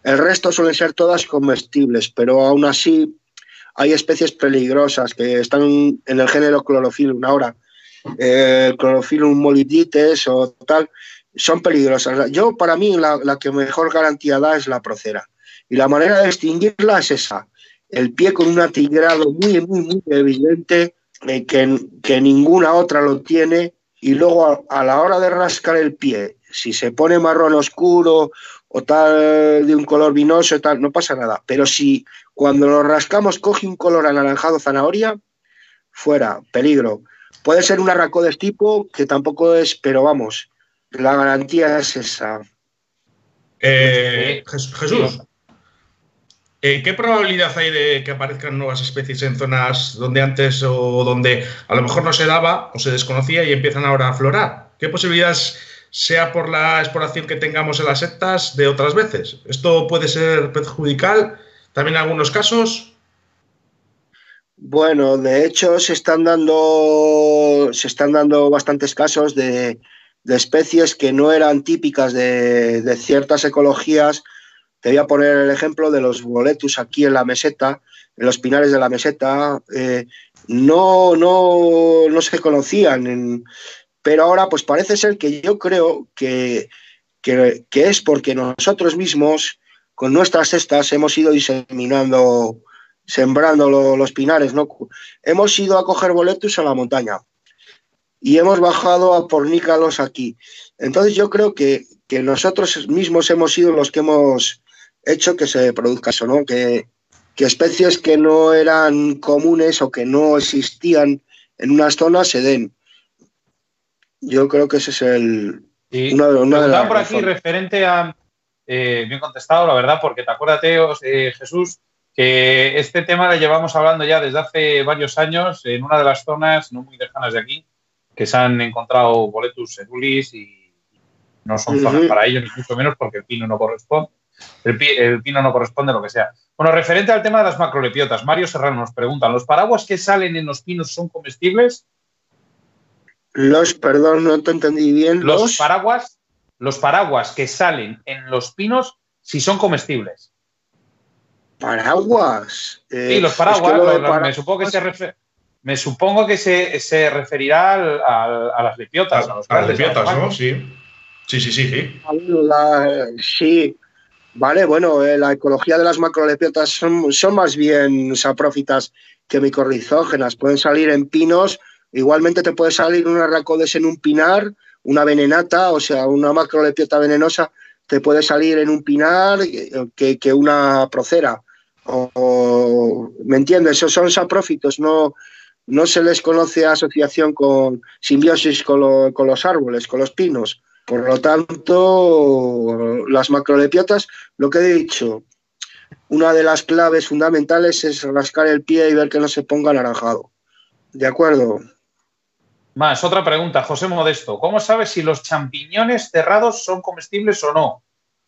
E: El resto suelen ser todas comestibles, pero aún así hay especies peligrosas que están en el género clorofilum ahora. Eh, clorofilum molibdites o tal, son peligrosas. Yo, para mí, la, que mejor garantía da es la procera. Y la manera de extinguirla es esa. El pie con un atigrado muy, muy, muy evidente, eh, que, que, ninguna otra lo tiene. Y luego, a la hora de rascar el pie, si se pone marrón oscuro o tal de un color vinoso, tal, no pasa nada. Pero si cuando lo rascamos coge un color anaranjado zanahoria, fuera, peligro. Puede ser un arracodes tipo, que tampoco es, pero vamos, la garantía es esa.
D: Eh, Jesús, eh, ¿qué probabilidad hay de que aparezcan nuevas especies en zonas donde antes o donde a lo mejor no se daba o se desconocía y empiezan ahora a aflorar? ¿Qué posibilidades sea por la exploración que tengamos en las sectas de otras veces. Esto puede ser perjudicial también en algunos casos.
E: Bueno, de hecho se están dando se están dando bastantes casos de, especies que no eran típicas de, ciertas ecologías. Te voy a poner el ejemplo de los boletus aquí en la meseta, en los pinares de la meseta. Eh, no, no, no se conocían. Pero ahora pues parece ser que yo creo que, es porque nosotros mismos con nuestras cestas hemos ido diseminando, sembrando los pinares, ¿no? Hemos ido a coger boletos a la montaña. y hemos bajado a pornícalos aquí. Entonces yo creo que, nosotros mismos hemos sido los que hemos hecho que se produzca eso, ¿no? Que, que especies que no eran comunes o que no existían en unas zonas se den. Yo creo que ese es el,
F: una, de las por aquí referente a, eh, bien contestado, la verdad, porque te acuerdas, eh, Jesús, que este tema lo llevamos hablando ya desde hace varios años en una de las zonas no muy lejanas de aquí, que se han encontrado boletus cerulis y no son zonas para ellos, ni mucho menos porque el pino no corresponde. El, pino no corresponde a lo que sea. Bueno, referente al tema de las macrolepiotas, Mario Serrano nos pregunta, ¿los paraguas que salen en los pinos son comestibles?
E: Los, perdón, no te entendí bien.
F: Los, paraguas, los paraguas que salen en los pinos, si son comestibles.
E: Paraguas.
F: sí, los paraguas, me supongo que se me supongo que se, referirá a las lepiotas.
D: A, las lepiotas, ¿no? Sí. Sí, sí, sí, sí.
E: sí. Vale, bueno, eh, la ecología de las macrolepiotas son, son más bien saprófitas que micorrizógenas. Pueden salir en pinos Igualmente te puede salir una racodes en un pinar, una venenata, o sea, una macrolepiota venenosa, te puede salir en un pinar que, que una procera. O, ¿Me entiendes? Esos son saprófitos, no, no se les conoce asociación con simbiosis con, con, los árboles, con los pinos. Por lo tanto, las macrolepiotas, lo que he dicho, una de las claves fundamentales es rascar el pie y ver que no se ponga anaranjado. ¿De acuerdo?
F: Más, otra pregunta, José Modesto. ¿Cómo sabes si los champiñones cerrados son comestibles o no?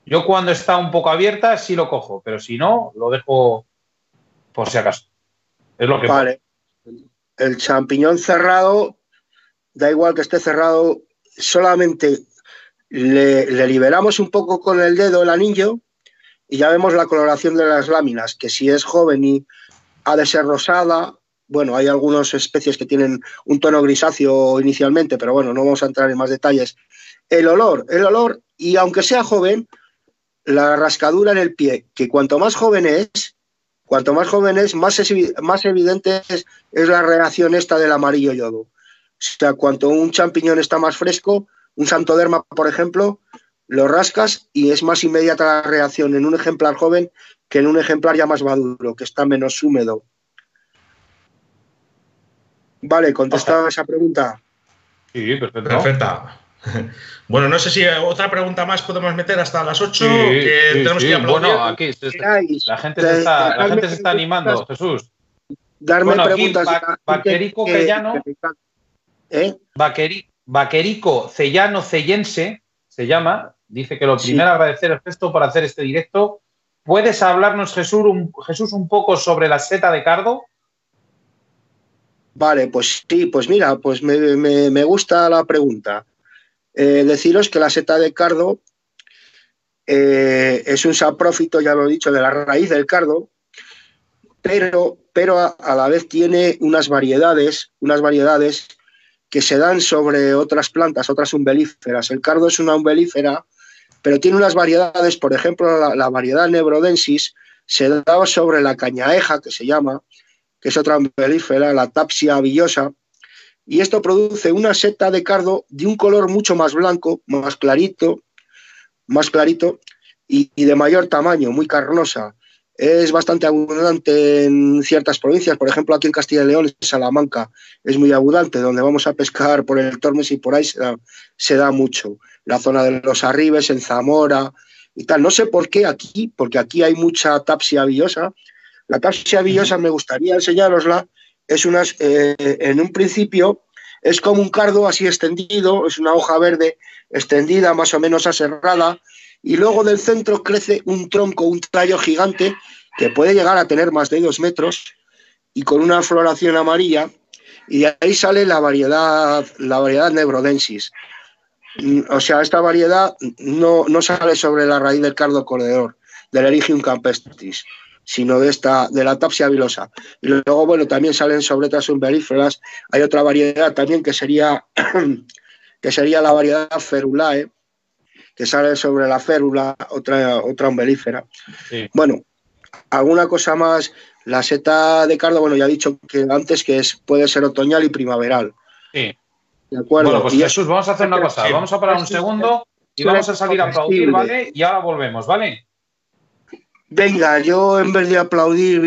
F: Yo cuando está un poco abierta sí lo cojo, pero si no, lo dejo por si acaso. Es lo que
E: Vale. El champiñón cerrado, da igual que esté cerrado, solamente le, liberamos un poco con el dedo el anillo y ya vemos la coloración de las láminas, que si es joven y ha de ser rosada, bueno, hay algunas especies que tienen un tono grisáceo inicialmente, pero bueno, no vamos a entrar en más detalles. El olor, el olor, y aunque sea joven, la rascadura en el pie, que cuanto más joven es, cuanto más joven es, más, más evidente es, la reacción esta del amarillo yodo. O sea, cuanto un champiñón está más fresco, un santoderma, por ejemplo, lo rascas y es más inmediata la reacción en un ejemplar joven que en un ejemplar ya más maduro, que está menos húmedo. Vale, contestada esa pregunta.
F: Sí, perfecto.
D: Perfecta. Bueno, no sé si otra pregunta más podemos meter hasta las 8. que tenemos que
F: bueno, aquí la gente se está, la gente se está animando, Jesús.
E: Darme bueno, preguntas.
F: Vaquerico Cellano. ¿Eh? Vaquerico Cellano Cellense se llama. Dice que lo primero agradecer el gesto por hacer este directo. ¿Puedes hablarnos, Jesús, un, Jesús, un poco sobre la seta de cardo?
E: Vale, pues sí, pues mira, pues me, gusta la pregunta. Eh, deciros que la seta de cardo eh, es un saprófito, ya lo he dicho, de la raíz del cardo, pero, pero a, la vez tiene unas variedades, unas variedades que se dan sobre otras plantas, otras umbelíferas. El cardo es una umbelífera, pero tiene unas variedades, por ejemplo, la, variedad nebrodensis se da sobre la cañaeja, que se llama, que es otra melífera, la Tapsia villosa, y esto produce una seta de cardo de un color mucho más blanco, más clarito, más clarito y, de mayor tamaño, muy carnosa. Es bastante abundante en ciertas provincias, por ejemplo aquí en Castilla y León, Salamanca, es muy abundante, donde vamos a pescar por el Tormes y por ahí se da, se da mucho. La zona de los Arribes, en Zamora y tal. No sé por qué aquí, porque aquí hay mucha tapsia villosa, la tapsia villosa me gustaría enseñarosla. Es unas, eh, en un principio es como un cardo así extendido, es una hoja verde extendida, más o menos aserrada, y luego del centro crece un tronco, un tallo gigante que puede llegar a tener más de dos metros y con una floración amarilla, y de ahí sale la variedad, la variedad Nebrodensis. Mm, o sea, esta variedad no, no sale sobre la raíz del cardo corredor, del Erigium campestris sino de esta de la tapsia vilosa. Y luego, bueno, también salen sobre otras umbelíferas. Hay otra variedad también que sería, que sería la variedad ferulae, que sale sobre la férula, otra, otra umbelífera. Bueno, alguna cosa más. La seta de cardo, bueno, ya he dicho que antes que es, puede ser otoñal y primaveral. De acuerdo.
F: Bueno, pues
E: Y
F: Jesús, vamos a hacer una cosa.
D: Sí.
F: Vamos a parar un segundo y vamos a salir a aplaudir, ¿vale? Y ahora volvemos, ¿vale?
E: Venga, yo en vez de aplaudir voy a